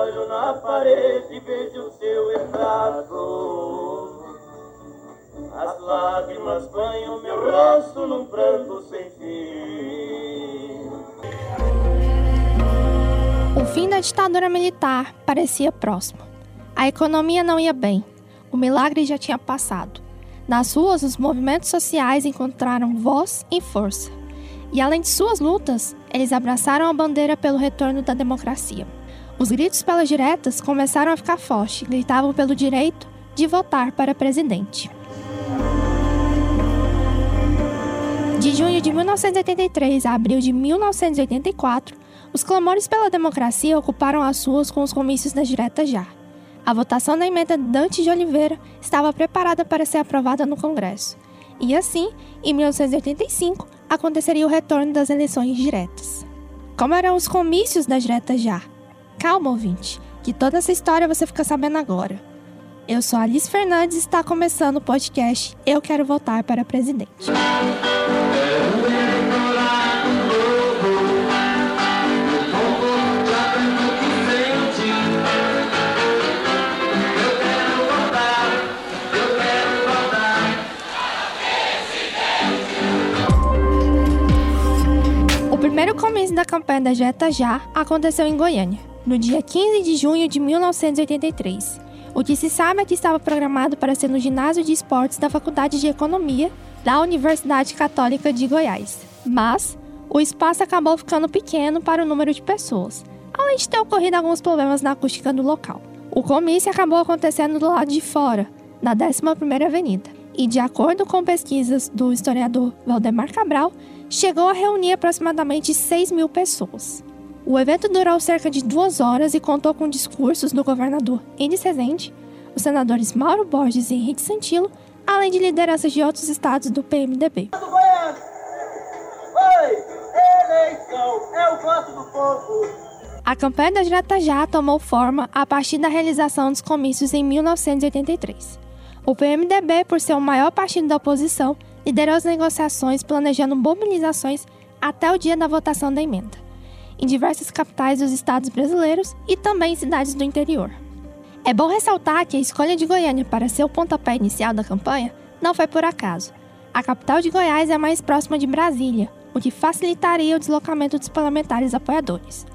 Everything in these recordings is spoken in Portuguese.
olho na parede e vejo o seu retrato. As lágrimas banham meu rosto num pranto sem fim. O fim da ditadura militar parecia próximo. A economia não ia bem. O milagre já tinha passado. Nas ruas, os movimentos sociais encontraram voz e força. E além de suas lutas, eles abraçaram a bandeira pelo retorno da democracia. Os gritos pelas diretas começaram a ficar fortes, gritavam pelo direito de votar para presidente. De junho de 1983 a abril de 1984, os clamores pela democracia ocuparam as ruas com os comícios das diretas já. A votação da emenda Dante de Oliveira estava preparada para ser aprovada no Congresso. E assim, em 1985, aconteceria o retorno das eleições diretas. Como eram os comícios das diretas já? Calma, ouvinte, que toda essa história você fica sabendo agora. Eu sou Alice Fernandes e está começando o podcast Eu Quero Voltar para Presidente. O primeiro comício da campanha da Jeta Já aconteceu em Goiânia, no dia 15 de junho de 1983. O que se sabe é que estava programado para ser no ginásio de esportes da Faculdade de Economia da Universidade Católica de Goiás. Mas o espaço acabou ficando pequeno para o número de pessoas, além de ter ocorrido alguns problemas na acústica do local. O comício acabou acontecendo do lado de fora, na 11ª Avenida, e de acordo com pesquisas do historiador Valdemar Cabral, chegou a reunir aproximadamente 6 mil pessoas. O evento durou cerca de duas horas e contou com discursos do governador Enes Rezende, os senadores Mauro Borges e Henrique Santilo, além de lideranças de outros estados do PMDB. A campanha da Direta Já tomou forma a partir da realização dos comícios em 1983. O PMDB, por ser o maior partido da oposição, liderou as negociações planejando mobilizações até o dia da votação da emenda, em diversas capitais dos estados brasileiros e também cidades do interior. É bom ressaltar que a escolha de Goiânia para ser o pontapé inicial da campanha não foi por acaso. A capital de Goiás é mais próxima de Brasília, o que facilitaria o deslocamento dos parlamentares apoiadores.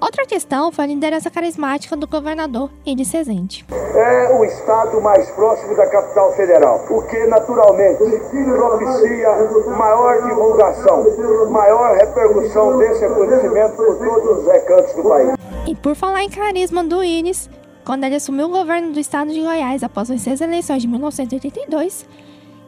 Outra questão foi a liderança carismática do governador Enes Rezende. é o estado mais próximo da capital federal, o que naturalmente propicia maior divulgação, maior repercussão desse acontecimento por todos os recantos do país. E por falar em carisma do Ines, quando ele assumiu o governo do estado de Goiás após vencer as eleições de 1982,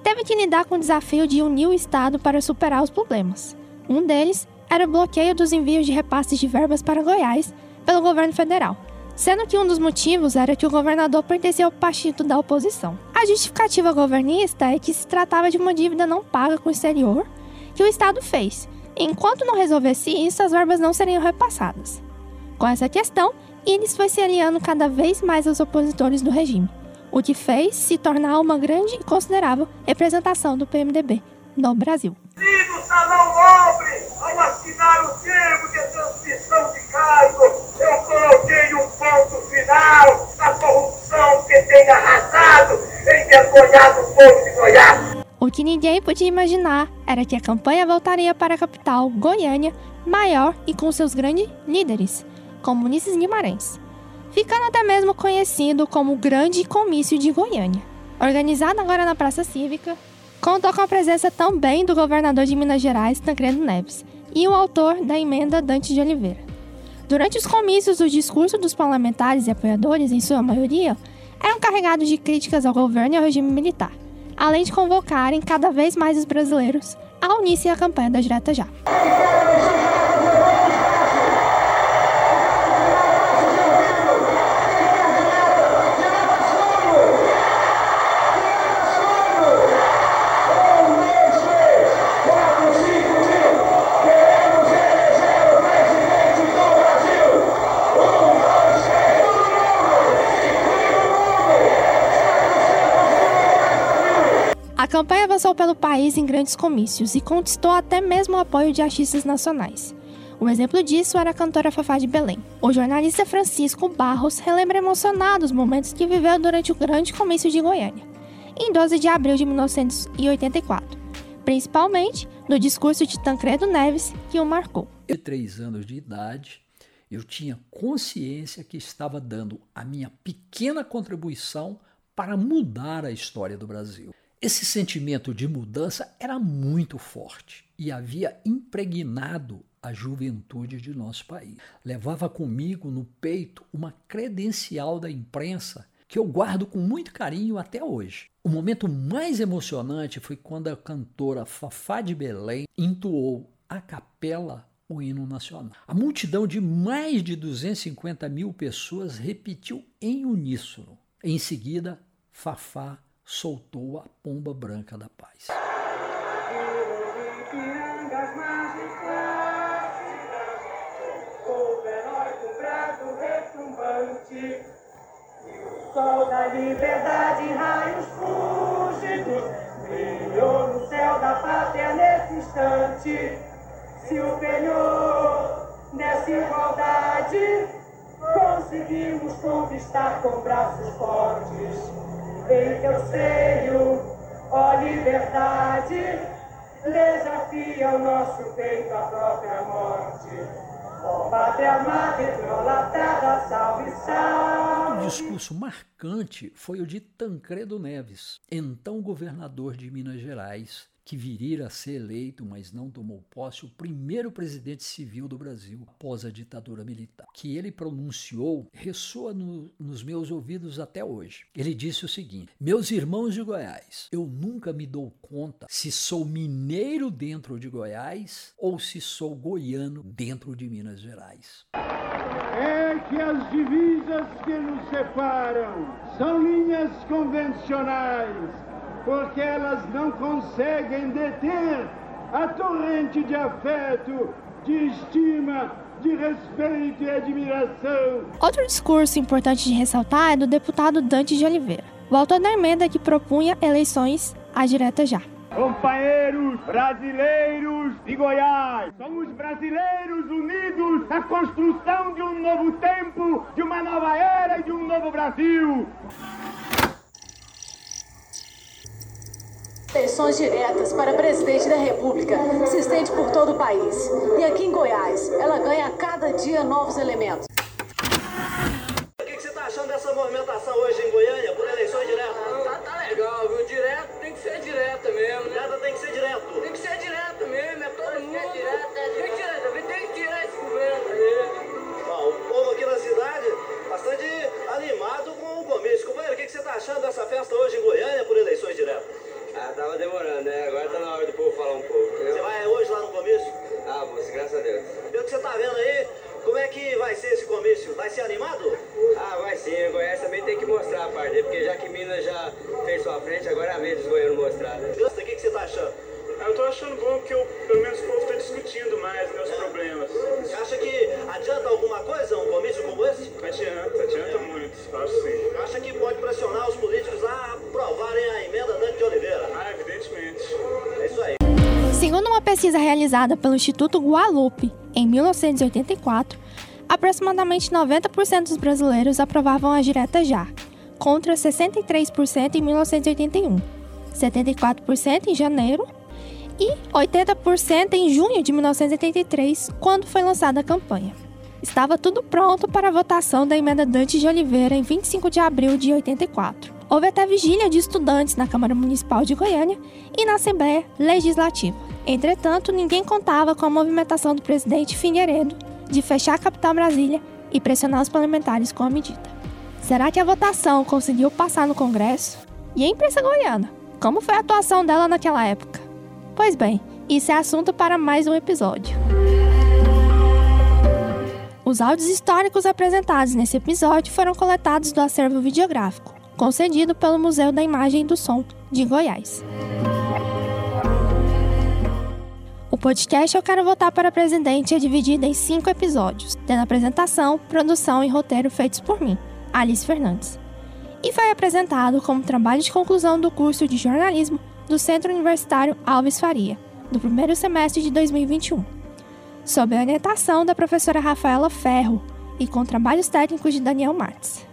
teve que lidar com o desafio de unir o estado para superar os problemas. Um deles era o bloqueio dos envios de repasses de verbas para Goiás pelo governo federal, sendo que um dos motivos era que o governador pertencia ao partido da oposição. A justificativa governista é que se tratava de uma dívida não paga com o exterior que o estado fez. Enquanto não resolvesse isso, as verbas não seriam repassadas. Com essa questão, Innes foi se aliando cada vez mais aos opositores do regime, o que fez se tornar uma grande e considerável representação do PMDB no Brasil. No Salão Nobre, ao assinar o termo de transmissão de cargo, eu coloquei um ponto final na corrupção que tem arrasado, envergonhado o povo de Goiás. O que ninguém podia imaginar era que a campanha voltaria para a capital, Goiânia, maior e com seus grandes líderes, como Ulisses Guimarães, ficando até mesmo conhecido como o Grande Comício de Goiânia. Organizado agora na Praça Cívica, contou com a presença também do governador de Minas Gerais, Tancredo Neves, e o autor da emenda Dante de Oliveira. Durante os comícios, o discurso dos parlamentares e apoiadores, em sua maioria, eram carregados de críticas ao governo e ao regime militar, além de convocarem cada vez mais os brasileiros a unir-se à campanha da Direta Já. Campanha avançou pelo país em grandes comícios e conquistou até mesmo o apoio de artistas nacionais. O exemplo disso era a cantora Fafá de Belém. O jornalista Francisco Barros relembra emocionado os momentos que viveu durante o grande comício de Goiânia, em 12 de abril de 1984, principalmente no discurso de Tancredo Neves que o marcou. De três anos de idade, eu tinha consciência que estava dando a minha pequena contribuição para mudar a história do Brasil. Esse sentimento de mudança era muito forte e havia impregnado a juventude de nosso país. Levava comigo no peito uma credencial da imprensa que eu guardo com muito carinho até hoje. O momento mais emocionante foi quando a cantora Fafá de Belém entoou a capela o hino nacional. A multidão de mais de 250 mil pessoas repetiu em uníssono. Em seguida, Fafá soltou a pomba branca da paz. o sol da liberdade raios fúlgidos brilhou no céu da pátria nesse instante. Se o penhor nessa igualdade conseguimos conquistar com braços fortes em teu seio, ó liberdade, desafia o nosso peito à própria morte. Ó pátria amada, idolatrada, salve, salve. Um discurso marcante foi o de Tancredo Neves, então governador de Minas Gerais, que viria a ser eleito, mas não tomou posse, o primeiro presidente civil do Brasil após a ditadura militar. Que ele pronunciou ressoa no, nos meus ouvidos até hoje. Ele disse o seguinte: Meus irmãos de Goiás, eu nunca me dou conta se sou mineiro dentro de Goiás ou se sou goiano dentro de Minas Gerais. É que as divisas que nos separam são linhas convencionais porque elas não conseguem deter a torrente de afeto, de estima, de respeito e admiração. Outro discurso importante de ressaltar é do deputado Dante de Oliveira, o autor da emenda que propunha eleições à direta já. Companheiros brasileiros de Goiás, somos brasileiros unidos na construção de um novo tempo, de uma nova era e de um novo Brasil. Eleições diretas para presidente da República se estende por todo o país. E aqui em Goiás, ela ganha a cada dia novos elementos. Graças a Deus. Pelo que você tá vendo aí, como é que vai ser esse comício? Vai ser animado? Pesquisa realizada pelo Instituto Guadalupe em 1984, aproximadamente 90% dos brasileiros aprovavam a direta já, contra 63% em 1981, 74% em janeiro e 80% em junho de 1983, quando foi lançada a campanha. Estava tudo pronto para a votação da emenda Dante de Oliveira em 25 de abril de 84. Houve até vigília de estudantes na Câmara Municipal de Goiânia e na Assembleia Legislativa. Entretanto, ninguém contava com a movimentação do presidente Figueiredo de fechar a capital Brasília e pressionar os parlamentares com a medida. Será que a votação conseguiu passar no Congresso? E a imprensa goiana? Como foi a atuação dela naquela época? Pois bem, isso é assunto para mais um episódio. Os áudios históricos apresentados nesse episódio foram coletados do acervo videográfico, concedido pelo Museu da Imagem e do Som de Goiás. Podcast Eu Quero Voltar para Presidente é dividido em cinco episódios, tendo apresentação, produção e roteiro feitos por mim, Alice Fernandes. E foi apresentado como trabalho de conclusão do curso de jornalismo do Centro Universitário Alves Faria, do primeiro semestre de 2021. sob a orientação da professora Rafaela Ferro e com trabalhos técnicos de Daniel Martins.